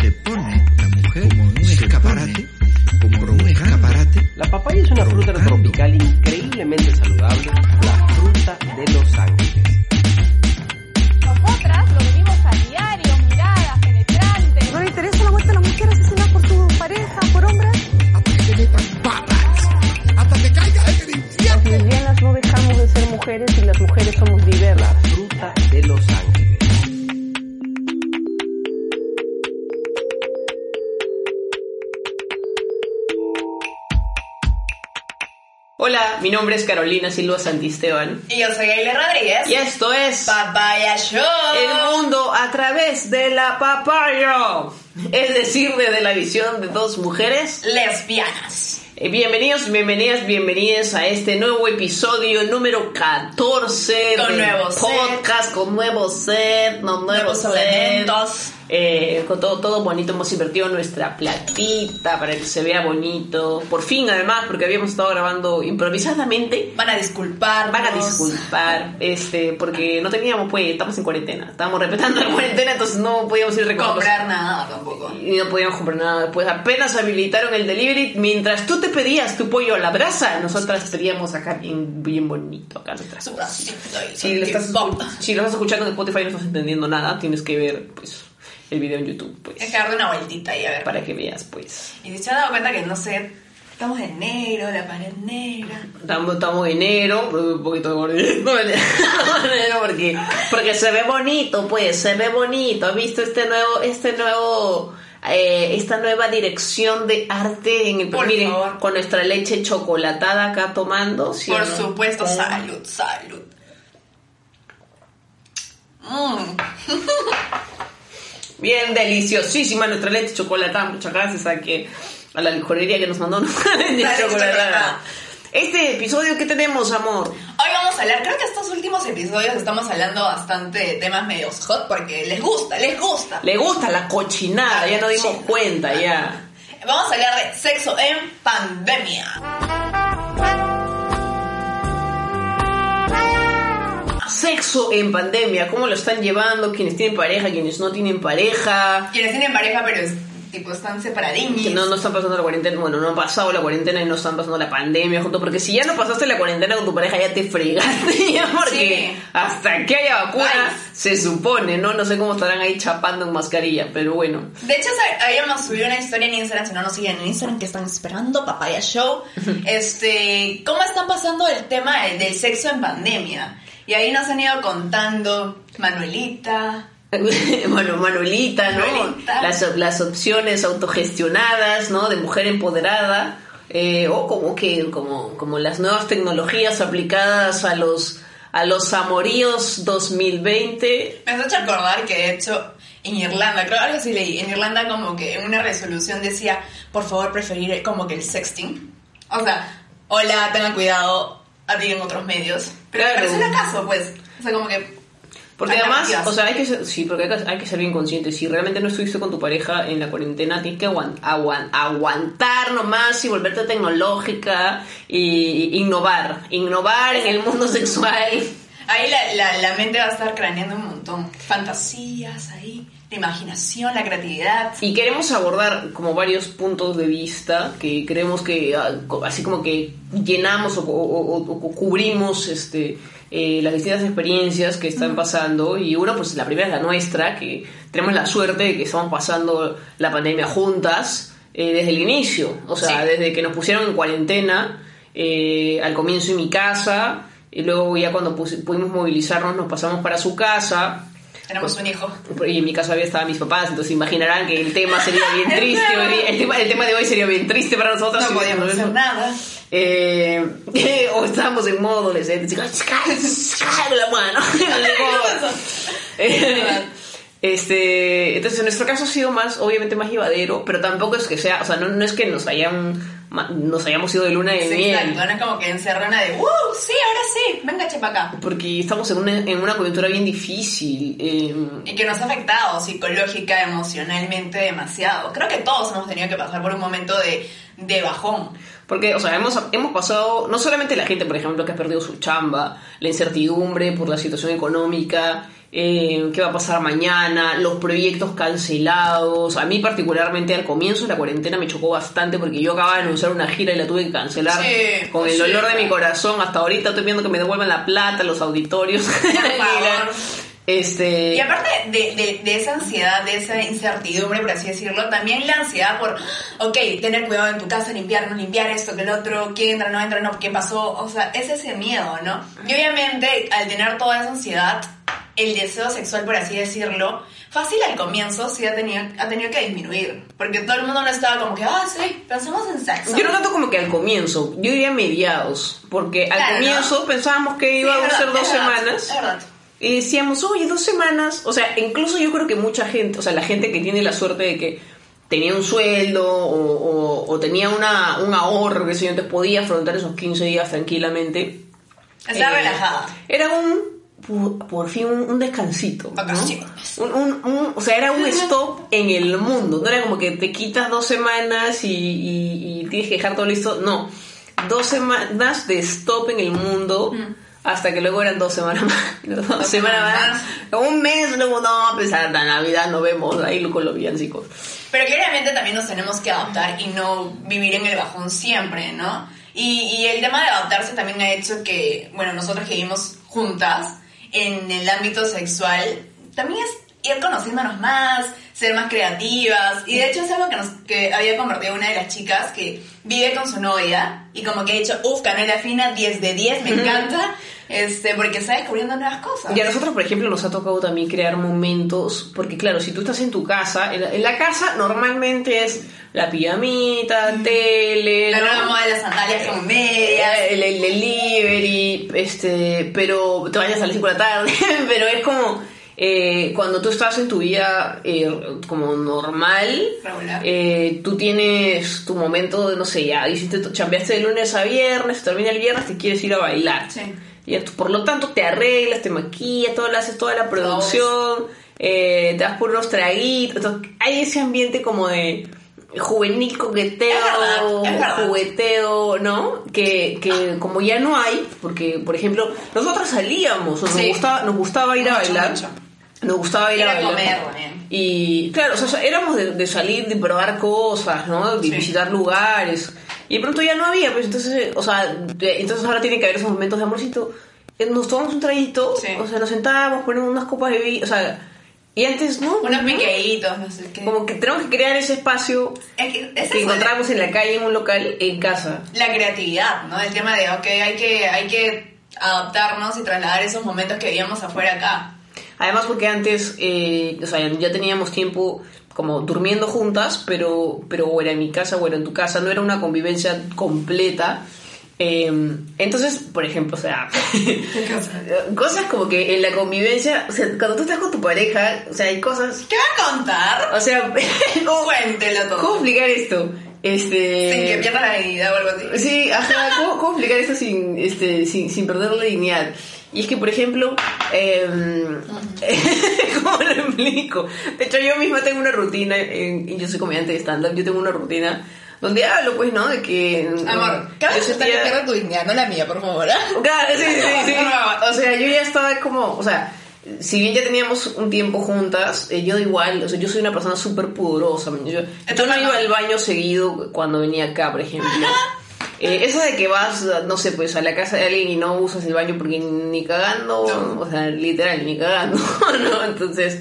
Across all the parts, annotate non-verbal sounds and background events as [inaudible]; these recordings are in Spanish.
se pone la mujer como un escaparate, como un escaparate. La papaya es una fruta tropical increíblemente saludable, la fruta de los ángeles. Mi nombre es Carolina Silva Santisteban Y yo soy Aile Rodríguez. y esto es Papaya Show. El mundo a través de la papaya, es decir, desde la visión de dos mujeres. Lesbianas. Eh, Bienvenidos, bienvenidas, bienvenidas a este nuevo episodio número 14 Con del nuevo set. podcast, con nuevo set, no, nuevo Nuevos set. elementos. Eh, con todo, todo bonito, hemos invertido nuestra platita para que se vea bonito. Por fin, además, porque habíamos estado grabando improvisadamente. Van a disculpar. Van a disculpar, este, porque no teníamos, pues, estamos en cuarentena. Estábamos respetando la cuarentena, entonces no podíamos ir recogiendo Comprar nada tampoco. y no podíamos comprar nada. Pues apenas habilitaron el delivery, mientras tú te pedías tu pollo a la brasa, nosotras pedíamos acá bien, bien bonito, acá nuestras cosas. Si lo, estás, si lo estás escuchando en Spotify y no estás entendiendo nada, tienes que ver, pues, el video en YouTube, pues, Hay que darle una vueltita y a ver. para que veas, pues. Y se han dado cuenta que no sé. Estamos en negro, la pared negra. Estamos, estamos en enero, un poquito de gordito, [laughs] enero porque, porque se ve bonito, pues, se ve bonito. ¿Has visto este nuevo, este nuevo, eh, esta nueva dirección de arte en el Por miren, favor. con nuestra leche chocolatada acá tomando? ¿sí Por no? supuesto, Oh. salud, salud. Mm. [laughs] Bien deliciosísima nuestra leche chocolatada. Muchas gracias a que a la licorería que nos mandó [laughs] leche chocolatada. Este episodio, ¿qué tenemos, amor? Hoy vamos a hablar, creo que estos últimos episodios estamos hablando bastante de temas medios hot porque les gusta, les gusta. Le gusta la cochinada, ya nos dimos cuenta, ya. Vamos a hablar de sexo en pandemia. Sexo en pandemia, ¿cómo lo están llevando? Quienes tienen pareja, quienes no tienen pareja. Quienes tienen pareja pero es- tipo están separadines. Que no, no están pasando la cuarentena, bueno, no han pasado la cuarentena y no están pasando la pandemia junto, porque si ya no pasaste la cuarentena con tu pareja ya te fregaste, [laughs] ya porque Sí. hasta que haya vacuna se supone, ¿no? No sé cómo estarán ahí chapando en mascarilla, pero bueno. De hecho, habíamos subido una historia en Instagram, si no nos siguen en Instagram, que están esperando, Papaya Show. [laughs] Este, ¿cómo están pasando el tema del sexo en pandemia? Y ahí nos han ido contando Manuelita, [laughs] bueno, Manuelita, ¿no? Manuelita. Las, las opciones autogestionadas, ¿no? De mujer empoderada. eh, o como que, como, como las nuevas tecnologías aplicadas a los, a los amoríos 2020. Me has hecho acordar que de hecho en Irlanda, creo algo así leí, en Irlanda como que en una resolución decía, por favor preferir como que el sexting. O sea, hola, tengan cuidado, abriguen otros medios. Pero Claro. parece un acaso, pues. O sea, como que... Porque además, o sea, hay que ser, sí, porque hay que, hay que ser bien consciente. Si realmente no estuviste con tu pareja en la cuarentena, tienes que aguant- aguan- aguantar nomás y volverte tecnológica y innovar. Innovar en el mundo sexual. Ahí la, la, la mente va a estar craneando un montón. Fantasías ahí, la imaginación, la creatividad. Y queremos abordar como varios puntos de vista que creemos que ah, así como que llenamos o, o- o- o cubrimos este eh, las distintas experiencias que están pasando y uno pues la primera es la nuestra que tenemos la suerte de que estamos pasando la pandemia juntas eh, desde el inicio o sea Sí. desde que nos pusieron en cuarentena eh, al comienzo en mi casa y luego ya cuando pudimos movilizarnos nos pasamos para su casa Tenemos un hijo. y en mi caso había estaban mis papás, entonces imaginarán que el tema sería bien [laughs] triste. hoy. El tema, el tema de hoy sería bien triste para nosotros. No podíamos hacer nada. Eh, [laughs] o estábamos en modo adolescente. así, "Cállate la mano. [laughs] Eh, este, entonces en nuestro caso ha sido más, obviamente más llevadero, pero tampoco es que sea, o sea, no, no es que nos hayan nos hayamos ido de luna de Sí, miel. exacto, no es como que encerrona de, ¡uh! Sí, ahora sí, venga, chepa acá. Porque estamos en una, en una coyuntura bien difícil. eh, Y que nos ha afectado psicológica, emocionalmente demasiado. Creo que todos hemos tenido que pasar por un momento de, de bajón. Porque, o sea, hemos, hemos pasado, no solamente la gente, por ejemplo, que ha perdido su chamba, la incertidumbre por la situación económica, eh, qué va a pasar mañana, los proyectos cancelados. A mí particularmente al comienzo de la cuarentena me chocó bastante porque yo acababa de anunciar una gira y la tuve que cancelar Sí, con el sí. dolor de mi corazón. Hasta ahorita estoy viendo que me devuelvan la plata, los auditorios. [laughs] favor. este, Y aparte de, de, de esa ansiedad, de esa incertidumbre, por así decirlo, también la ansiedad por, ok, tener cuidado en tu casa, limpiar, no limpiar esto, que el otro, quién entra, no entra, no, qué pasó, o sea, es ese miedo, ¿no? Y obviamente, al tener toda esa ansiedad, el deseo sexual, por así decirlo, fácil al comienzo sí ha tenido, ha tenido que disminuir, porque todo el mundo no estaba como que, ah, sí, pensamos en sexo. Yo no tanto como que al comienzo, yo diría mediados, porque al Claro, ¿no? comienzo pensábamos que iba a ser dos es verdad, semanas. es verdad. Y decíamos, oye, dos semanas. O sea, incluso yo creo que mucha gente, o sea, la gente que tiene la suerte de que tenía un sueldo o, o- o tenía una, un ahorro, que sé yo, entonces podía afrontar esos 15 días tranquilamente. Está Eh, relajada. Era un, por, fin, un, un descansito. ¿no? Un, un- un- o sea, era un stop en el mundo. No era como que te quitas dos semanas y, y- y tienes que dejar todo listo. No. Dos semanas de stop en el mundo. Hasta que luego eran dos semanas más. [laughs] Dos, semanas más. Un mes, luego no, a pesar de la Navidad nos vemos ahí con los villancicos. Pero obviamente también nos tenemos que adaptar y no vivir en el bajón siempre, ¿no? Y, y el tema de adaptarse también ha hecho que, bueno, nosotros que vivimos juntas en el ámbito sexual, también es ir conociéndonos más, ser más creativas. Y de hecho es algo que, nos, que había compartido una de las chicas que vive con su novia y como que ha dicho, uff, canela fina, 10 de 10, me encanta, este, porque está descubriendo nuevas cosas. Y a nosotros, por ejemplo, nos ha tocado también crear momentos, porque claro, si tú estás en tu casa, en la, en la casa normalmente es la pijamita, tele, La nueva moda de las sandalias con medias. el, el delivery, este, pero te vayas a las 5 de la tarde, [laughs] pero es como eh, cuando tú estás en tu vida eh, como normal, eh, tú tienes tu momento de, no sé, ya hiciste, chambeaste de lunes a viernes, termina el viernes, te quieres ir a bailar. Sí. Y tú, por lo tanto te arreglas, te maquillas, todo, haces toda la producción, eh, te das por unos traguitos, entonces, hay ese ambiente como de juvenil coqueteo, Es verdad, es verdad. jugueteo, ¿no? Que, que como ya no hay, porque por ejemplo, nosotros salíamos, o nos Sí. gustaba, nos gustaba ir a bailar. mucho. Nos gustaba ir Ir a a bailar. comer también. Y claro, o sea, éramos de, de salir, de probar cosas, ¿no? De Sí. visitar lugares. Y de pronto ya no había, pues entonces, o sea, de- entonces ahora tiene que haber esos momentos de amorcito. Eh, Nos tomamos un traguito, Sí. o sea, nos sentábamos, ponemos unas copas de vino, o sea, y antes, ¿no? Unos ¿no? piqueitos, no sé qué. Como que tenemos que crear ese espacio Es que es que encontramos en la calle, en un local, en casa. la creatividad, ¿no? El tema de, ok, hay que, hay que adaptarnos y trasladar esos momentos que vivíamos afuera acá. Además porque antes, eh, o sea, ya teníamos tiempo como durmiendo juntas, pero, pero o era en mi casa o era en tu casa, no era una convivencia completa. Eh, entonces, por ejemplo, o sea, [laughs] cosas como que en la convivencia, o sea, cuando tú estás con tu pareja, o sea, hay cosas, ¿Qué va a contar? o sea, ¿cómo, [laughs] Cuéntelo todo. cómo explicar esto? Este, Sin que pierda la dignidad o algo así. Sí, ajá, ¿cómo, cómo explicar esto sin, este, sin, sin perder la dignidad? Y es que, por ejemplo, em, [laughs] ¿cómo lo explico? De hecho, yo misma tengo una rutina, en- y yo soy comediante de stand-up, yo tengo una rutina donde hablo, pues, ¿no? De que... Amor, cada vez que pierda tu dignidad, no la mía, por favor. Claro, sí, sí, sí. [laughs] O sea, yo ya estaba como, o sea, si bien ya teníamos un tiempo juntas, eh, yo igual, o sea, yo soy una persona súper pudorosa. Yo, yo no iba al baño seguido cuando venía acá, por ejemplo. [laughs] Eh, eso de que vas, no sé, pues a la casa de alguien y no usas el baño porque ni cagando, No. o sea, literal, ni cagando, [laughs] ¿no? Entonces,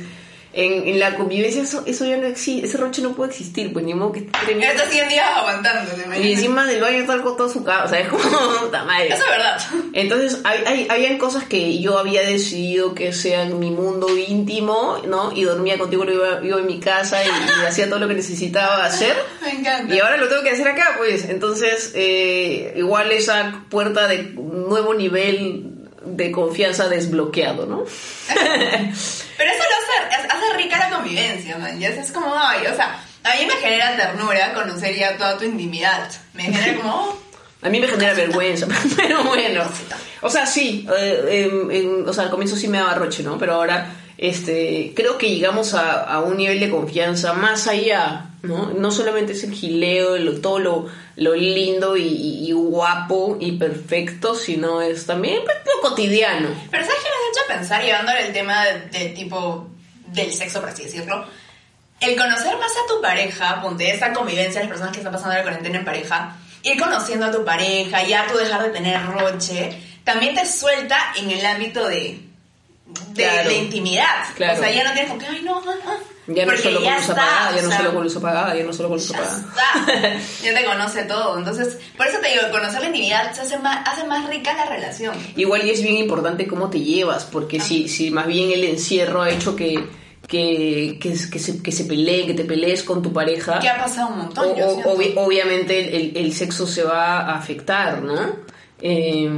en, en la convivencia eso, eso ya no existe, ese roche no puede existir, pues ni modo que teniendo- Estos 100 días aguantando, ¿te Y encima del baño está con toda su casa, o sea, es como, [laughs] puta madre. Eso es verdad. Entonces, hay, hay, habían cosas que yo había decidido que sean mi mundo íntimo, ¿no? Y dormía contigo, lo iba, iba en mi casa y, y [laughs] hacía todo lo que necesitaba hacer. Me encanta. Y ahora lo tengo que hacer acá, pues. Entonces, eh, igual esa puerta de nuevo nivel de confianza desbloqueado, ¿no? [laughs] Pero eso lo hace, hace rica la convivencia, man. Ya es como, ay, o sea, a mí me genera ternura conocer ya toda tu intimidad. Me genera como, oh, A mí me genera vergüenza, [laughs] pero bueno. O sea, sí, eh, em, o sea, al comienzo sí me daba roche, ¿no? Pero ahora, este, creo que llegamos a, a un nivel de confianza más allá, ¿no? No solamente es el gileo, lo, todo lo, lo lindo y, y- y guapo y perfecto, sino es también pues, lo cotidiano. Pero ¿sabes qué me hecho pensar, llevándole el tema de, de tipo del sexo, por así decirlo, el conocer más a tu pareja, ponte esa convivencia, las personas que están pasando la cuarentena en pareja, ir conociendo a tu pareja, ya tú dejar de tener roche, también te suelta en el ámbito de, de, Claro. de intimidad. Claro. O sea, ya no tienes como que, ay, no, ah, ah", Ya no solo con luz apagada, ya no solo con luz apagada, ya no solo con luz apagada. Ya te conoce todo. Entonces, por eso te digo, conocer la intimidad se hace más, hace más rica la relación. Igual y es bien importante cómo te llevas, porque si, si más bien el encierro ha hecho que, que, que, que se, que se pelee, que te pelees con tu pareja, Que ha pasado un montón. o- obviamente el, el- el sexo se va a afectar, ¿no? Eh,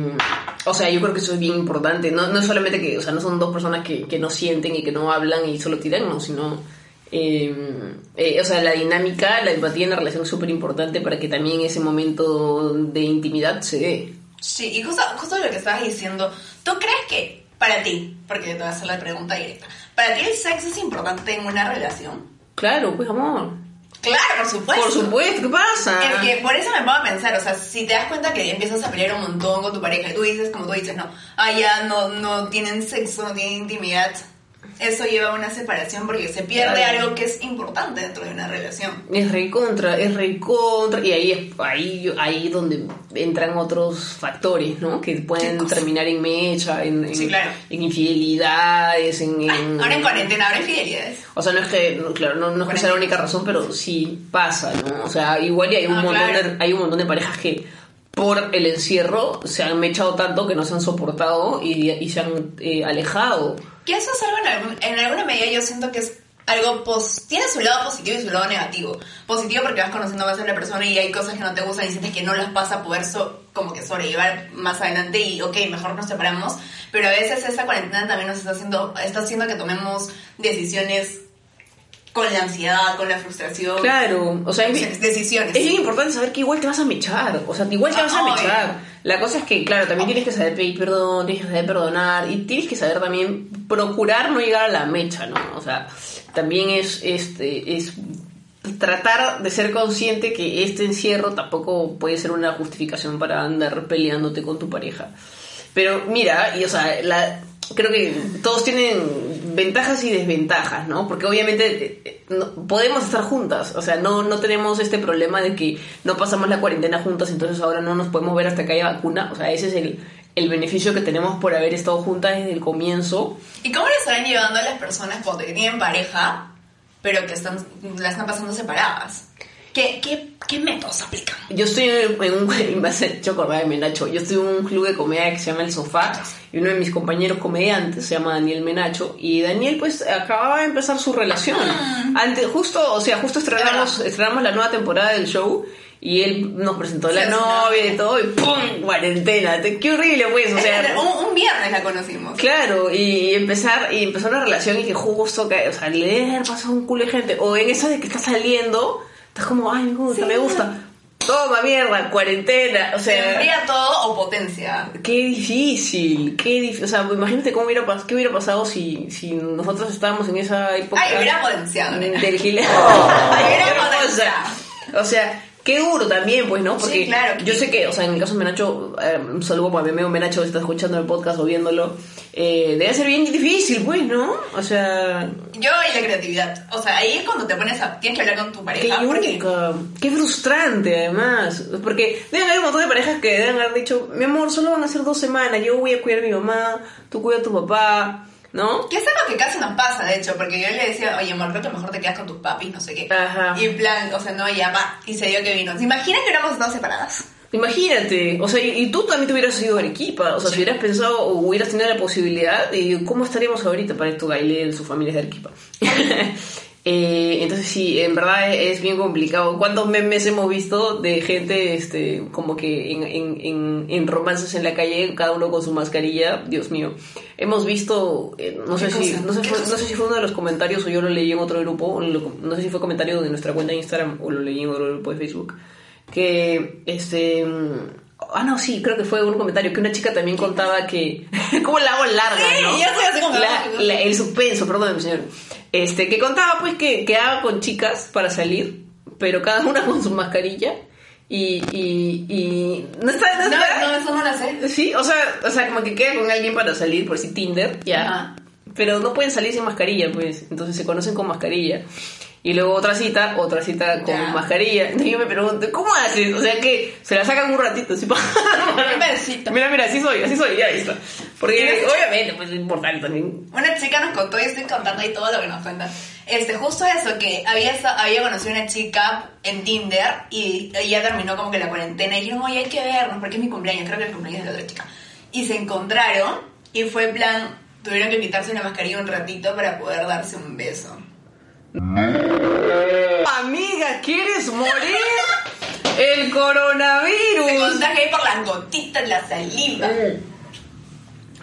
o sea, yo creo que eso es bien importante. No, no es solamente que, o sea, no son dos personas que, que no sienten y que no hablan y solo tiran, no, sino... eh, eh, o sea, la dinámica, la empatía en la relación es súper importante para que también ese momento de intimidad se dé. Sí, y justo, justo lo que estabas diciendo, ¿tú crees que para ti, porque te voy a hacer la pregunta directa, ¿para ti el sexo es importante en una relación? Claro, pues amor. Claro, por supuesto. Por supuesto, ¿qué pasa? Es que por eso me pongo a pensar, o sea, si te das cuenta que empiezas a pelear un montón con tu pareja y tú dices, como tú dices, no, ah, ya no, no tienen sexo, no tienen intimidad, eso lleva a una separación porque se pierde Claro. algo que es importante dentro de una relación. Es re contra, es re contra. Y ahí es ahí, ahí donde entran otros factores, ¿no? Que pueden terminar en mecha, en, en, Sí, claro. en infidelidades, en, en- Ahora en cuarentena habrá infidelidades. O sea, no es que, no, claro, no, no es que sea la única razón, pero sí pasa, ¿no? O sea, igual y hay un, Ah, montón, claro. de, hay un montón de parejas que por el encierro se han mechado tanto que no se han soportado y, y se han eh, alejado. Que eso es algo en, algún- en alguna medida yo siento que es algo pos tiene su lado positivo y su lado negativo. Positivo porque vas conociendo más a la persona y hay cosas que no te gustan y sientes que no las vas a poder so- como que sobrellevar más adelante y ok, mejor nos separamos. Pero a veces esa cuarentena también nos está haciendo, está haciendo que tomemos decisiones con la ansiedad, con la frustración. Claro, o sea, decisiones. es bien importante saber que igual te vas a mechar, o sea, igual te vas a Ay. mechar. La cosa es que, claro, también tienes que saber pedir perdón, tienes que saber perdonar y tienes que saber también procurar no llegar a la mecha, ¿no? O sea, también es, este, es tratar de ser consciente que este encierro tampoco puede ser una justificación para andar peleándote con tu pareja. Pero mira, y o sea, la, creo que todos tienen ventajas y desventajas, ¿no? Porque obviamente eh, eh, podemos estar juntas, o sea, no, no tenemos este problema de que no pasamos la cuarentena juntas, entonces ahora no nos podemos ver hasta que haya vacuna, o sea, ese es el, el beneficio que tenemos por haber estado juntas desde el comienzo. ¿Y cómo le estarán llevando a las personas cuando tienen pareja, pero que están, la están pasando separadas? ¿Qué, qué, qué métodos aplican? Yo estoy en un, [laughs] me has hecho acordar de Menacho, yo estoy en un club de comedia que se llama El Sofá y uno de mis compañeros comediantes se llama Daniel Menacho y Daniel pues acababa de empezar su relación. Antes, justo, o sea, justo estrenamos, estrenamos la nueva temporada del show y él nos presentó la novia no. y todo y ¡pum! cuarentena. Te- Qué horrible pues, o sea... un, un viernes la conocimos. Claro, y empezar, y empezó una relación y que justo que, o sea, le debe haber pasado un culo de gente. O en eso de que estás saliendo, estás como, ay, me gusta, Sí. me gusta. Toma mierda, cuarentena. O ¿Se sea, enfría todo o potencia? qué difícil, qué difícil. O sea, imagínate cómo hubiera, pas- qué hubiera pasado si, si nosotros estábamos en esa época. Ay, hubiera potenciado. Del [laughs] gile- Ay, Qué hubiera potenciado. O sea, qué duro también, pues, ¿no? Porque Sí, claro. yo sé que, o sea, en el caso de Menacho, eh, un saludo para mi amigo Menacho que está escuchando el podcast o viéndolo, eh, debe ser bien difícil, pues, ¿no? O sea, Yo y la creatividad. O sea, ahí es cuando te pones a... Tienes que hablar con tu qué pareja. porque yuca, qué frustrante además, porque deben haber un montón de parejas que deben haber dicho, mi amor, solo van a ser dos semanas, yo voy a cuidar a mi mamá, tú cuida a tu papá, ¿no? Que es algo que casi nos pasa, de hecho, porque yo le decía, oye, amor, creo que mejor te quedas con tus papis, no sé qué. Ajá. Y en plan, o sea, no, ya va. Y se dio que vino. ¿Se imaginan que hubiéramos estado separadas? Imagínate, o sea, y, y tú también te hubieras ido a Arequipa, o sea, Sí. si hubieras pensado o hubieras tenido la posibilidad, y ¿cómo estaríamos ahorita para esto, Gailel, su familia es de Arequipa? Eh, entonces sí, en verdad es, es bien complicado. ¿Cuántos memes hemos visto de gente este como que en, en, en, en romances en la calle, cada uno con su mascarilla? Dios mío. Hemos visto, eh, no, sé ¿Qué si, no, sé, ¿Qué fue- no sé si fue uno de los comentarios o yo lo leí en otro grupo, no sé si fue comentario de nuestra cuenta de Instagram o lo leí en otro grupo de Facebook, que este... Ah, no, sí, creo que fue un comentario que una chica también contaba que... [laughs] ¿Cómo la hago larga, Sí, no? ya así como- La- la- el suspenso, perdón, señor. Este, que contaba pues que quedaba con chicas para salir, pero cada una con su mascarilla Y, y, y no está, no No, no, eso no lo sé. Sí, o sea, o sea, como que queda con alguien para salir, por si Tinder, ya. Pero no pueden salir sin mascarilla, pues. Entonces se conocen con mascarilla. Y luego otra cita, otra cita con Ya. mascarilla. [laughs] Entonces yo me pregunto, ¿cómo haces? O sea, que se la sacan un ratito, así para... [laughs] Mira, mira, así soy, así soy, ya ahí está. Porque Mira. obviamente, pues es importante también. Una chica nos contó y estoy contando ahí todo lo que nos cuenta. Este, justo eso, que había, había conocido una chica en Tinder y ella terminó como que la cuarentena y dijeron, oye, hay que vernos porque es mi cumpleaños, creo que es el cumpleaños de la otra chica. Y se encontraron y fue en plan, tuvieron que quitarse la mascarilla un ratito para poder darse un beso. ¿Quieres morir? El Se coronavirus. contagia ahí por las gotitas la saliva.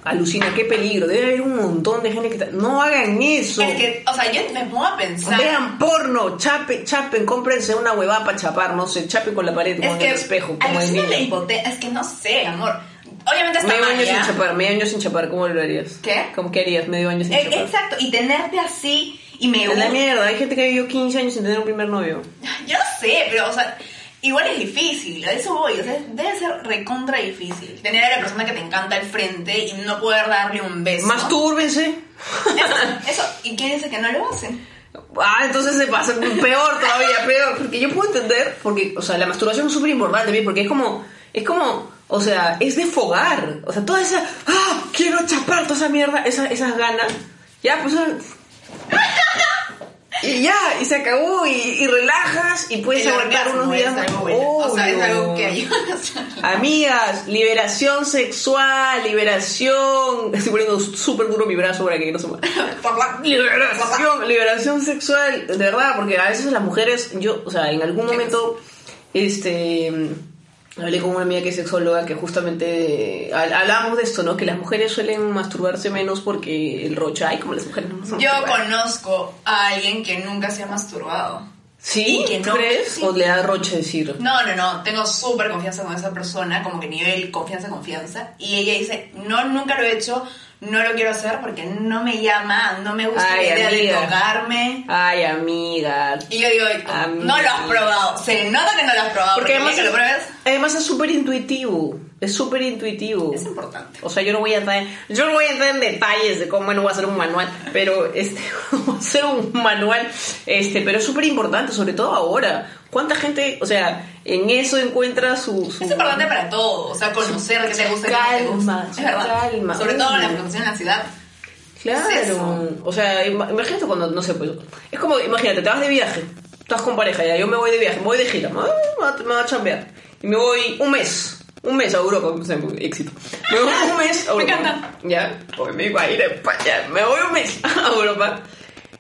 Alucina, qué peligro. Debe haber un montón de gente que... está- No hagan eso. Es que, o sea, yo me pongo a pensar... Vean porno, chapen, chapen, cómprense una huevada para chapar, no sé, chapen con la pared Es en que el espejo, como la niño. Es que no sé, amor. Obviamente está Medio mal, año sin chapar, medio año sin chapar, ¿cómo lo harías? ¿Qué? ¿Cómo que harías medio año sin Eh, chapar? Exacto, y tenerte así y me Es la gusta. mierda, hay gente que vivió 15 años sin tener un primer novio. Yo sé, pero, o sea, igual es difícil, a eso voy, o sea, debe ser recontra difícil. Tener a la persona que te encanta al frente y no poder darle un beso. Mastúrbense. Eso, [laughs] eso, ¿y quién dice que no lo hacen? Ah, entonces se pasa peor todavía, peor. Porque yo puedo entender, porque, o sea, la masturbación es súper importante, porque es como, es como, o sea, es de fogar. O sea, toda esa, ah, quiero chapar toda esa mierda, esa- esas ganas. Ya, pues. Y ya, y se acabó, y, y relajas, y puedes El aguantar unos días más. O sea, es algo que ayuda. [laughs] Amigas, liberación sexual, liberación. Estoy poniendo súper duro mi brazo para que no se mueva. [laughs] Liberación, liberación sexual, de verdad, porque a veces las mujeres, yo, o sea, en algún momento, este, hablé con una amiga que es sexóloga que justamente hab- hablábamos de esto, ¿no? Que las mujeres suelen masturbarse menos porque el rocha, ay, como las mujeres no se Yo conozco a alguien que nunca se ha masturbado. ¿Sí? que ¿Tú no- crees? sí. ¿O le da roche decir? No, no, no, tengo súper confianza con esa persona, como que nivel confianza, confianza. Y ella dice, no, nunca lo he hecho, no lo quiero hacer porque no me llama, no me gusta Ay, la idea amiga. de tocarme. Ay, amiga. Y yo digo, Amiga. no lo has probado, se nota que no lo has probado, Porque porque, además, ya que lo pruebes, además es súper intuitivo. Es súper intuitivo. es importante. O sea, yo no voy a entrar, yo no voy a entrar en detalles de cómo no voy a hacer un manual, pero este, [laughs] voy a hacer un manual, este, pero es súper importante, sobre todo ahora. ¿Cuánta gente, o sea, en eso encuentra su... su- Es importante para todo, o sea, conocer qué te gusta qué no te Calma, gusta. Es verdad. calma, Sobre todo en la frustración y la ansiedad. Claro. es? O sea, ima- imagínate cuando, no sé, pues, es como, imagínate, te vas de viaje, estás con pareja, ya, yo me voy de viaje, me voy de gira, me voy, me voy a chambear, y me voy un mes, un mes a Europa, éxito. Me voy un mes a [laughs] Me Europa. encanta. Ya, porque me iba a ir a España, me voy un mes [laughs] a Europa.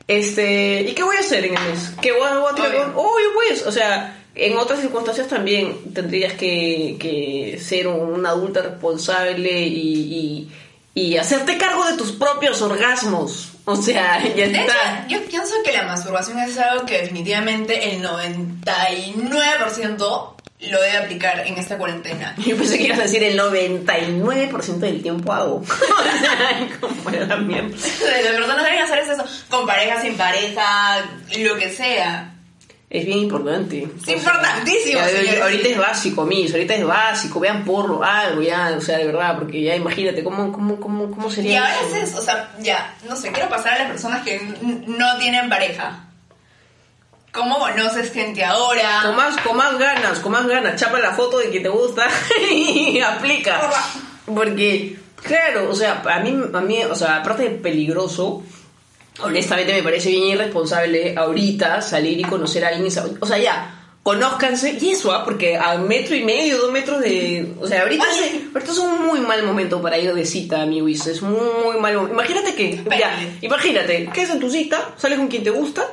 Este, ¿y qué voy a hacer en el mes? ¿Qué voy a, voy a tirar con- Obvio, pues, o sea, en otras circunstancias también tendrías que, que ser una adulta responsable y, y, y hacerte cargo de tus propios orgasmos. O sea, ya De hecho, está. yo pienso que la masturbación es algo que definitivamente el 99% lo debe aplicar en esta cuarentena. [laughs] Yo pensé que ibas a decir el 99% del tiempo hago. [laughs] [laughs] Como la mierda. Las personas deben hacer eso con pareja, sin pareja, lo que sea. Es bien importante. Es importantísimo, Ya, señores. ahorita es básico, mis, ahorita es básico. Vean porno, algo ya, o sea, de verdad, porque ya imagínate cómo, cómo, cómo, cómo Y sería. a eso? veces, o sea, ya, no sé, quiero pasar a las personas que no tienen pareja. ¿Cómo conoces gente ahora? Con más, con más ganas, con más ganas, chapa la foto de que te gusta [laughs] y aplica. Porque, claro, o sea, a mí, a mí, o sea, aparte de peligroso, honestamente me parece bien irresponsable ahorita salir y conocer a alguien. O sea, ya, conózcanse, y eso, ¿ah? porque a metro y medio, dos metros de... O sea, ahorita, Oye. ahorita es un muy mal momento para ir de cita, mi Wiz, es muy mal momento. Imagínate que, ya, imagínate, que es en tu cita, sales con quien te gusta,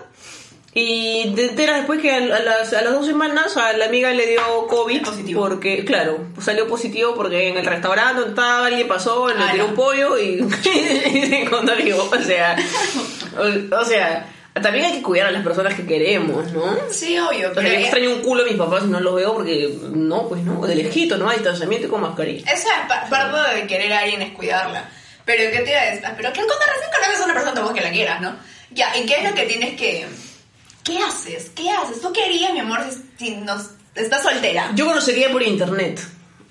y te enteras después que a, las, a las dos semanas a la amiga le dio COVID. Positivo. Porque, claro, salió positivo porque en el restaurante donde estaba alguien pasó, le Ah, tiró no. un pollo y, [laughs] y se contagió. O sea, o, o sea, también hay que cuidar a las personas que queremos, ¿no? Sí, obvio, O sea, pero yo extraño un culo a mis papás y no los veo porque, no, pues no, de lejito, ¿no? Hay distanciamiento con mascarilla. Eso es pa- parte de querer a alguien es cuidarla. Pero ¿qué te iba a decir? Pero que cuando recién conoces a una persona tampoco que la quieras, ¿no? Ya, ¿y qué es lo que tienes que... ¿Qué haces? ¿Qué haces? ¿Tú qué harías, mi amor, si, si nos Está soltera. Yo conocería por internet.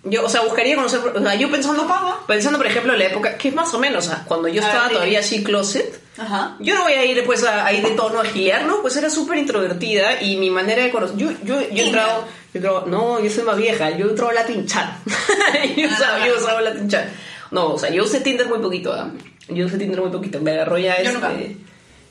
Yo, o sea, buscaría conocer, o sea, yo pensando, pensando por ejemplo en la época, que es más o menos, o sea, cuando yo A estaba ver, todavía así closet, Ajá. yo no voy a ir después a, a ir de tono a gilear, ¿no? Pues era súper introvertida y mi manera de conocer, yo, yo, yo he entrado, yo entrado- no, yo soy más vieja, yo he entrado a Latin Chat, [laughs] yo usaba, yo usaba Latin Chat. No, o sea, yo usé Tinder muy poquito, ¿ah? Yo usé Tinder muy poquito, me agarró ya Yo este... nunca.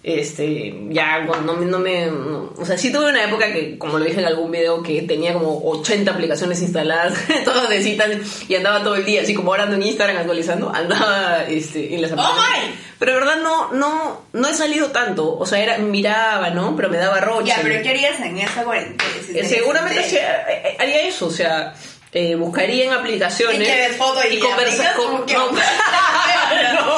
Este, ya, no, me- no me. no- o sea, sí tuve una época que, como lo dije en algún video, que tenía como 80 aplicaciones instaladas, [laughs] todas de citas, y andaba todo el día, así como ahora ando en Instagram actualizando, andaba este, en las ¡Oh, aplicaciones. my! Pero de verdad no, no, no he salido tanto. O sea, era, miraba, ¿no? Pero me daba roche. Ya, pero ¿qué harías en esa cuarentena? Si Eh, seguramente sí, eh, eh, haría eso, o sea, eh, buscaría en aplicaciones Y foto y conversar aplicas con no, [laughs] [laughs]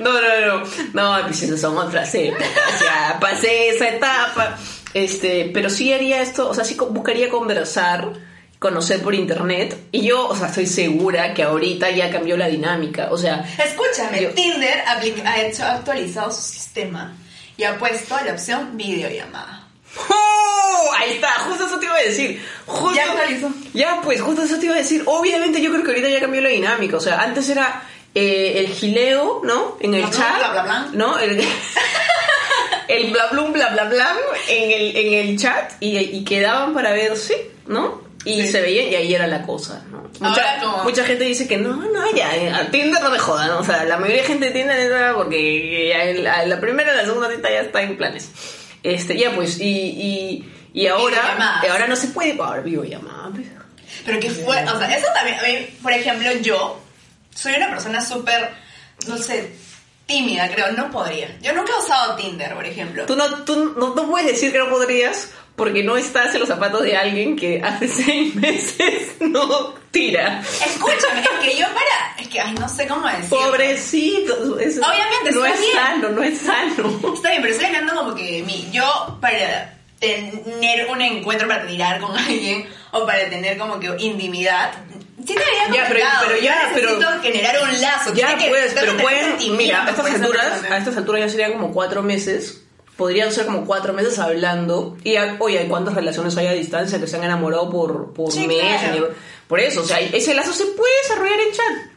no, no, no, no, no, pues eso son otras épocas, ya pasé esa etapa, este, pero sí haría esto, o sea, sí buscaría conversar, conocer por internet, y yo, o sea, estoy segura que ahorita ya cambió la dinámica, o sea, Escúchame, Yo- Tinder ha, hecho, ha actualizado su sistema y ha puesto la opción videollamada. ¡Oh! Ahí está, justo eso te iba a decir. Justo, Ya actualizó. Ya, pues, justo eso te iba a decir. Obviamente yo creo que ahorita ya cambió la dinámica. O sea, antes era eh, el gileo, ¿no? En el Bla, bla, chat. bla, bla, bla. ¿No? El, [laughs] el bla blum, bla bla bla en el, en el chat y, y quedaban para verse, ¿no? Y Sí. se veían y ahí era la cosa, ¿no? Mucha, como- mucha gente dice que no, no, ya, eh, a Tinder no me jodan, ¿no? o sea, la mayoría de gente de Tinder entra porque ya en la, en la primera y la segunda cita ya está en planes. Este, ya pues, y, y, y ahora, ahora no se puede, ahora videollamada. Pero que fue, o sea, eso también, a mí, por ejemplo, yo soy una persona súper, no sé, tímida, creo, no podría. Yo nunca he usado Tinder, por ejemplo. Tú, no, tú no, no puedes decir que no podrías porque no estás en los zapatos de alguien que hace [laughs] seis meses no tira. Escúchame, es que yo para, es que, ay, no sé cómo decirlo. Pobrecito. es- Obviamente, no es bien. sano, no es sano. [laughs] Está bien, pero estoy hablando como que mí. Yo, para tener un encuentro para tirar con alguien o para tener como que intimidad, sí vería Ya, pero- pero ya, Yo necesito pero- generar un lazo. Ya que- tengo pero pueden, mira, a estas alturas, a estas alturas ya serían como cuatro meses. Podrían ser como cuatro meses hablando. Y a- oye, ¿hay cuántas relaciones hay a distancia que se han enamorado por, por Sí, mes? claro. Por eso, o sea, ese lazo se puede desarrollar en chat.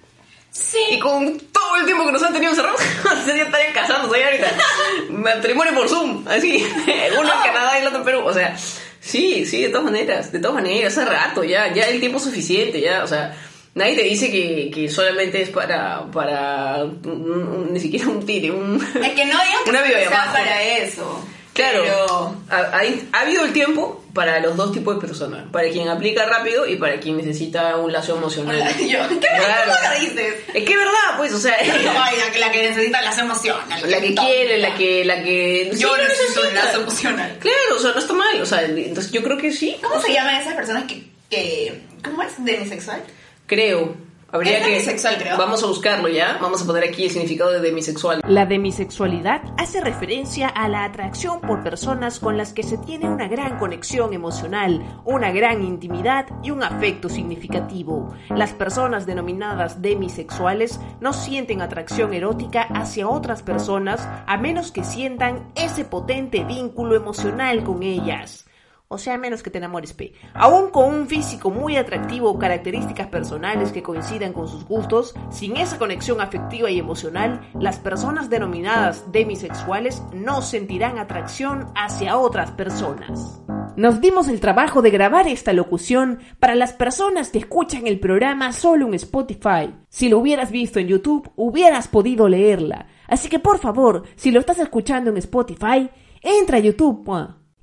Sí. Y con todo el tiempo que nos han tenido encerrados, [laughs] se estarían casándose ahí ahorita. [laughs] Matrimonio por Zoom, así. [laughs] Uno en Canadá y el otro en Perú. O sea, sí, sí, de todas maneras, de todas maneras, hace rato ya, ya el tiempo es suficiente, ya, o sea. Nadie te dice que, que solamente es para, para un- un- ni siquiera un tire, un... Es que no digo [laughs] que Una sea para eso. Claro, Pero... ha, habido el tiempo para los dos tipos de personas, para quien aplica rápido y para quien necesita un lazo emocional. [laughs] Yo, ¿qué Claro. ¿Cómo lo dices? Es que es verdad, pues, o sea... [laughs] La [laughs] que, la que necesita las emociones. La que quiere, la que, la que... Yo Sí, necesito un necesita. lazo emocional. Claro, o sea, no está mal. O sea, entonces yo creo que sí. ¿Cómo se llaman esas personas que, que ¿cómo es? ¿Demisexual? Creo. Habría que. demisexual, creo. Vamos a buscarlo ya. Vamos a poner aquí el significado de demisexual. La demisexualidad hace referencia a la atracción por personas con las que se tiene una gran conexión emocional, una gran intimidad y un afecto significativo. Las personas denominadas demisexuales no sienten atracción erótica hacia otras personas a menos que sientan ese potente vínculo emocional con ellas. O sea, menos que te enamores, P. Aún con un físico muy atractivo o características personales que coincidan con sus gustos, sin esa conexión afectiva y emocional, las personas denominadas demisexuales no sentirán atracción hacia otras personas. Nos dimos el trabajo de grabar esta locución para las personas que escuchan el programa solo en Spotify. Si lo hubieras visto en YouTube, hubieras podido leerla. Así que por favor, si lo estás escuchando en Spotify, entra a YouTube.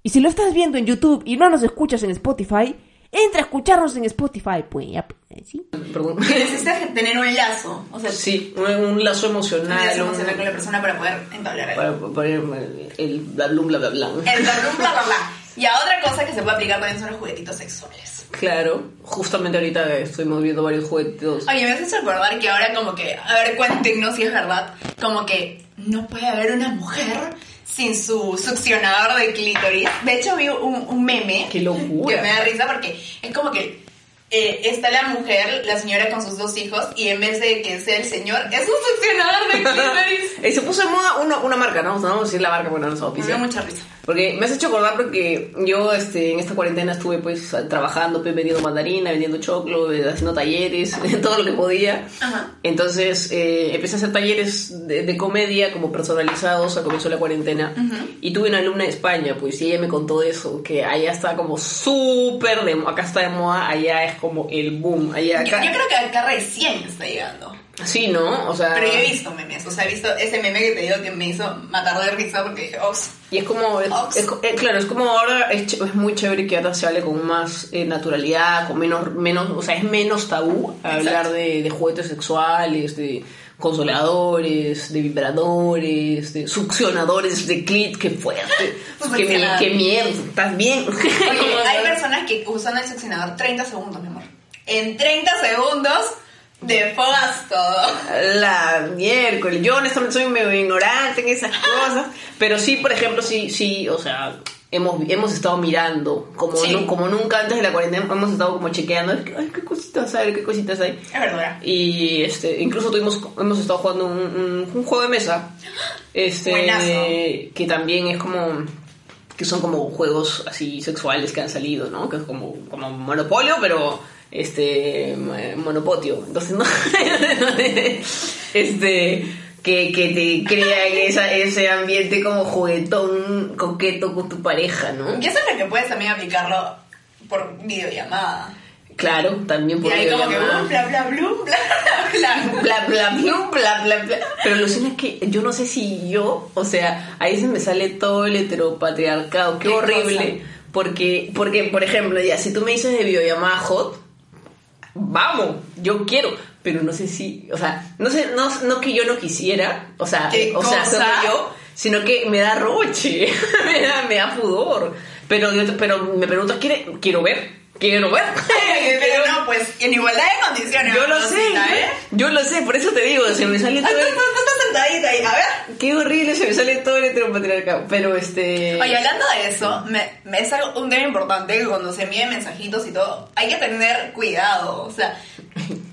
Y si lo estás viendo en YouTube y no nos escuchas en Spotify, entra a escucharnos en Spotify, pues. ya, pues, ¿sí? Perdón. Necesitas tener un lazo. O sea, Sí, un, un lazo un emocional. lazo un- emocional con la persona para poder entablar algo. Para poner el bla bla bla bla bla. El bla, bla, bla, bla. Y a otra cosa que se puede aplicar también son los juguetitos sexuales. Claro, justamente ahorita estoy moviendo varios juguetes. Oye, me haces recordar que ahora como que, a ver, cuéntenos si es verdad, como que no puede haber una mujer sin su succionador de clítoris. De hecho, vi un, un meme ¡Qué locura! que me da risa porque es como que eh, está la mujer, la señora con sus dos hijos, y en vez de que sea el señor, es un succionador de [laughs] clítoris. Eh, se puso de moda una, una marca, ¿no? Vamos a decir la marca, bueno, no nos Me dio mucha risa. Porque me has hecho acordar porque yo este, en esta cuarentena estuve pues trabajando, pues, vendiendo mandarina, vendiendo choclo, eh, haciendo talleres, [laughs] todo lo que podía. Ajá. Entonces eh, empecé a hacer talleres de, de comedia como personalizados a comenzó la cuarentena. Y tuve una alumna de España, pues, y ella me contó eso, que allá está como súper de acá está de moda, allá es como el boom. Allá, Yo, acá, yo creo que acá recién está llegando. Sí, ¿no? O sea... Pero yo he visto memes, o sea, he visto ese meme que te digo que me hizo matar de risa porque dije, oh, Y es como, es- Ox. eh, claro, es como ahora es, muy chévere que ahora se hable con más eh, naturalidad, con menos, menos, o sea, es menos tabú hablar de, de juguetes sexuales, de consoladores, de vibradores, de succionadores de clit, qué fuerte, [laughs] qué, mi- qué mierda, ¿estás bien? [laughs] Oye, hay personas que usan el succionador 30 segundos, mi amor. En 30 segundos desfogas todo. La miércoles. Yo honestamente soy medio ignorante en esas cosas. Pero sí, por ejemplo, sí, sí, o sea, hemos, hemos estado mirando. Como, Sí. nu- como nunca antes de la cuarentena hemos estado como chequeando. Ay, qué cositas hay, qué cositas hay. Es verdad. Y este, incluso tuvimos, hemos estado jugando un, un- un juego de mesa. Este, Buenazo. que también es como que son como juegos así sexuales que han salido, ¿no? Que es como, como Monopolio, pero este monopotio. Entonces, [laughs] ¿no? este que, que te crean esa, ese ambiente como juguetón coqueto con tu pareja, ¿no? Y eso es lo que puedes también aplicarlo por videollamada. Claro, también Y por ahí como que bla bla blum, bla bla bla. bla bla bla bla bla bla pero lo cierto es que yo no sé si yo o sea ahí se me sale todo el heteropatriarcado qué ¿Qué horrible porque porque por ejemplo ya si tú me dices de videollamada hot vamos yo quiero pero no sé si o sea no sé no, no que yo no quisiera o sea ¿Qué o sea solo yo sino que me da roche [laughs] me da me da pudor pero pero me preguntas quiere quiero ver quiero ver [laughs] Pero no, pues en igualdad de condiciones. yo lo sé, ¿eh? yo lo sé, por eso te digo, se me sale Ah, todo sentadita ahí, a ver. Qué horrible, se me sale todo el heteropatriarcado. Pero este... Oye, hablando de eso, me, me es algo, un tema importante que cuando se envíen mensajitos y todo, hay que tener cuidado. O sea,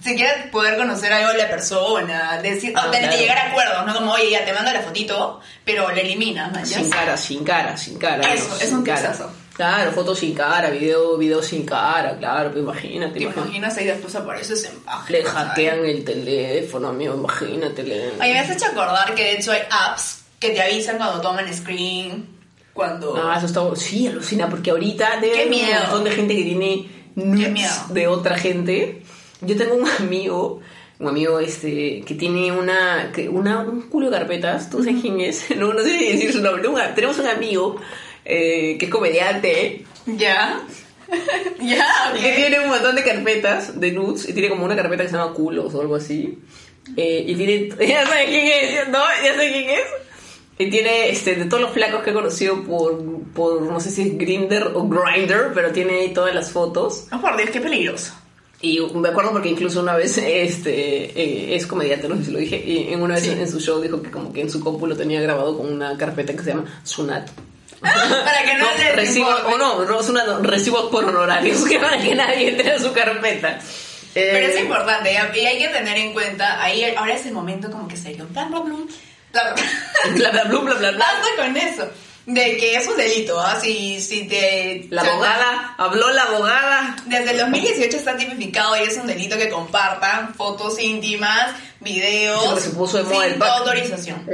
si quieres poder conocer algo de la persona, decir, Ah, de llegar a acuerdos, ¿no? Como, oye, ya te mando la fotito, pero la eliminas, ¿no? Sin cara, sin cara, sin cara. Eso, ¿no? es un cara. Claro, fotos sin cara, video, video sin cara, claro, pues imagínate. ¿Te imagínate. imaginas ahí después apareces en páginas? Le hackean el teléfono, amigo, imagínate. le- Oye, me has hecho acordar que de hecho hay apps que te avisan cuando toman screen, cuando... Ah, eso está... Sí, alucina, porque ahorita debe Qué haber un miedo. montón de gente que tiene nudes de otra gente. Yo tengo un amigo, un amigo este, que tiene una, que- una un culo de carpetas, ¿tú sabes quién es? [laughs] No, no sé si decir su nombre. Un- tenemos un amigo eh, que es comediante ¿Ya? [laughs] ¿Ya? y que tiene un montón de carpetas de nudes y tiene como una carpeta que se llama culos o algo así. Eh, y tiene, [laughs] ya sabes quién es, ¿no? Ya sé quién es. Y tiene este, de todos los flacos que he conocido por, por no sé si es Grinder o Grinder, pero tiene ahí todas las fotos. Oh, por Dios, qué peligroso. Y me acuerdo porque incluso una vez este eh, es comediante, no sé si lo dije, y en una vez Sí. en su show dijo que como que en su compu lo tenía grabado con una carpeta que se llama Sunat. [laughs] Para que no, te recibo, o no, no, Sunat no, recibos por honorarios, [laughs] que para que nadie entre a su carpeta. Pero es Eh, importante y hay que tener en cuenta, ahí ahora es el momento como que serio, bla bla bla, bla, bla. [laughs] Bla, bla, bla, bla, bla, con eso, de que es un delito, ¿ah? Si, si te... La abogada, habló la abogada. Desde el 2018 está tipificado y es un delito que compartan fotos íntimas, videos, se puso de sin autorización.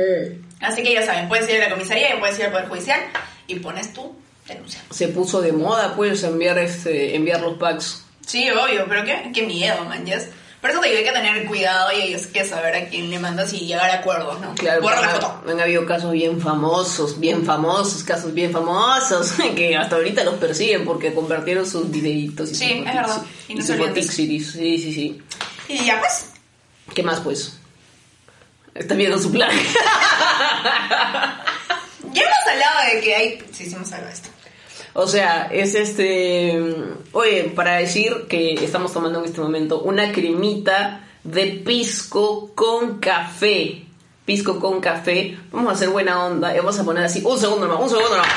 Así que ya saben, puedes ir a la comisaría y puedes ir al Poder Judicial y pones tu denuncia. Se puso de moda, pues, enviar, este, enviar los packs. Sí, obvio, pero qué, qué miedo, man. ya es- Por eso te digo, hay que tener cuidado y hay que saber a quién le mandas y llegar a acuerdos, ¿no? Claro, Borra la foto. han habido casos bien famosos, bien famosos, casos bien famosos, [laughs] que hasta ahorita los persiguen porque compartieron sus videitos. Y Sí, sus es verdad. Y no sus fotixiris. Sí, sí, sí. Y ya pues. ¿Qué más, pues? Está viendo su plan. [laughs] Ya hemos hablado de que hay. Sí, sí, hemos hablado de esto. O sea, es este... Oye, para decir que estamos tomando en este momento una cremita de pisco con café. Pisco con café. Vamos a hacer buena onda y vamos a poner así... Un segundo más, un segundo más.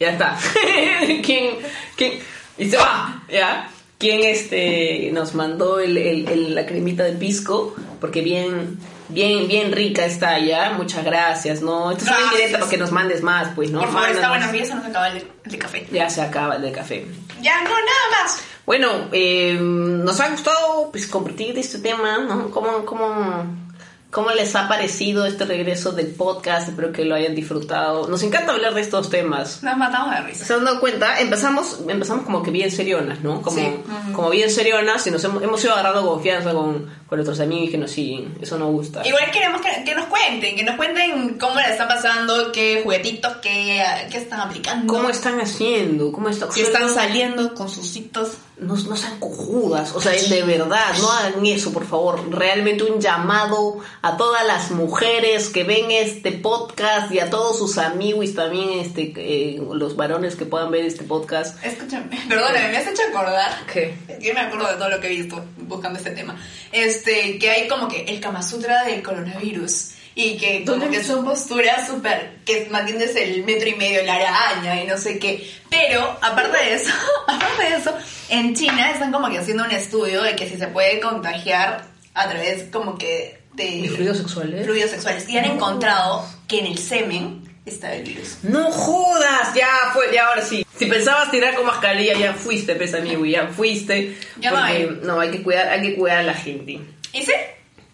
Ya está. [laughs] ¿Quién? ¿Quién? Y se va, ¿ya? quién este nos mandó el- el- la cremita de pisco, porque bien, bien, bien rica está ya. Muchas gracias, ¿no? Esto es una indirecta para que nos mandes más, pues, ¿no? Por favor, está bueno, ya se nos acaba el, el de café. Ya se acaba el de café. Ya, no, nada más. Bueno, eh, nos ha gustado pues, compartir este tema, ¿no? ¿Cómo, cómo, ¿Cómo les ha parecido este regreso del podcast? Espero que lo hayan disfrutado. Nos encanta hablar de estos temas. Nos matamos de risa. ¿Se han dado cuenta? Empezamos, empezamos como que bien serionas, ¿no? Como, Sí. como bien serionas y nos hemos, hemos ido agarrando confianza con, con nuestros amigos que nos siguen. Eso nos gusta. Igual queremos que, que nos cuenten, que nos cuenten cómo le está pasando, qué juguetitos, qué, qué están aplicando. ¿Cómo están haciendo? ¿Cómo están? Si están saliendo con sus hitos. No, no sean cojudas, o sea, de verdad, no hagan eso, por favor. Realmente un llamado a todas las mujeres que ven este podcast y a todos sus amigos también, este, eh, los varones que puedan ver este podcast. Escúchame, [laughs] perdóname, me has hecho acordar. ¿Qué? Yo me acuerdo de todo lo que he visto buscando este tema. Este, que hay como que el Kama Sutra del coronavirus. Y que como que son posturas súper, que mantienes el metro y medio, la araña y no sé qué. Pero, aparte de eso, [laughs] aparte de eso, en China están como que haciendo un estudio de que si se puede contagiar a través como que de... ¿Y fluidos sexuales? fluidos sexuales. Y han encontrado que en el semen está el virus. No jodas, ya fue, ya ahora sí. Si pensabas tirar con mascarilla, ya fuiste, pesa amigo, ya fuiste. Ya no porque, hay. no, hay que cuidar, hay que cuidar a la gente. ¿Y sí?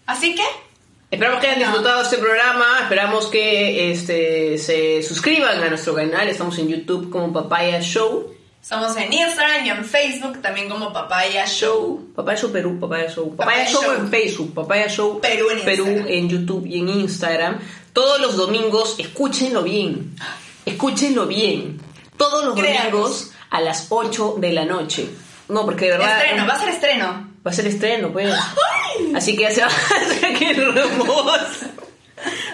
Así que, Esperamos que hayan disfrutado este programa, esperamos que este, se suscriban a nuestro canal, estamos en YouTube como Papaya Show. Estamos en Instagram y en Facebook también como Papaya Show. Papaya Show Perú, Papaya Show. Papaya Papaya, Show, Show. en Facebook, Papaya Show Perú en Instagram. en YouTube y en Instagram. Todos los domingos, escúchenlo bien, escúchenlo bien. Todos los Créanos. domingos a las 8 de la noche. No, porque de verdad... Estreno, va a ser estreno. Va a ser estreno, pues. Así que ya se va a hacer que rumor.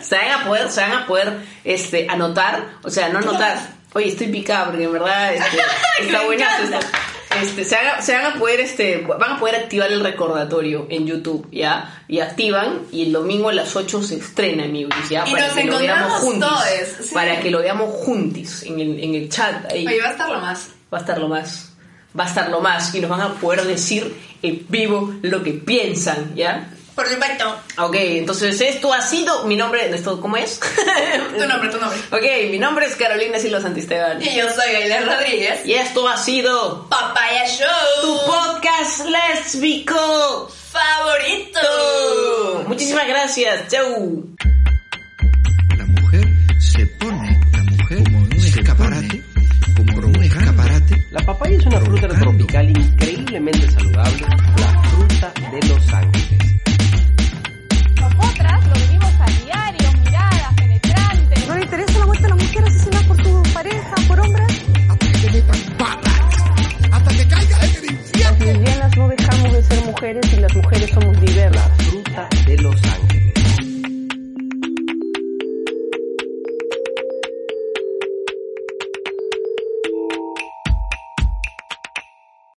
Se van a poder, se van a poder este, anotar, o sea, no anotar. Oye, estoy picada porque en verdad este, [laughs] está buenazo esto. Este, se, van a, se van a poder, este, van a poder activar el recordatorio en YouTube, ¿ya? Y activan y el domingo a las 8 se estrena, amigos, ¿ya? Y para nos que lo veamos juntos. todes, sí. Para que lo veamos juntos en el, en el chat ahí Oye, va a estar lo más. va a estar lo más. Va a estar lo más y nos van a poder decir en vivo lo que piensan, ¿ya? Por supuesto. Ok, entonces esto ha sido mi nombre, esto, ¿cómo es? [laughs] Tu nombre, tu nombre. ok, mi nombre es Carolina Silva Santisteban Y yo soy Aileen Rodríguez. y esto ha sido Papaya Show. tu podcast lésbico favorito. Muchísimas gracias, chau. papaya es una fruta tropical increíblemente saludable, la fruta de los ángeles. Nosotras lo vivimos a diario, miradas, penetrantes. No le interesa la muerte a la mujer asesinada por tu pareja, por hombres. Hasta que te metan barras, hasta que caiga en el infierno. Las lesbianas no dejamos de ser mujeres y las mujeres somos diversas. La fruta de los ángeles.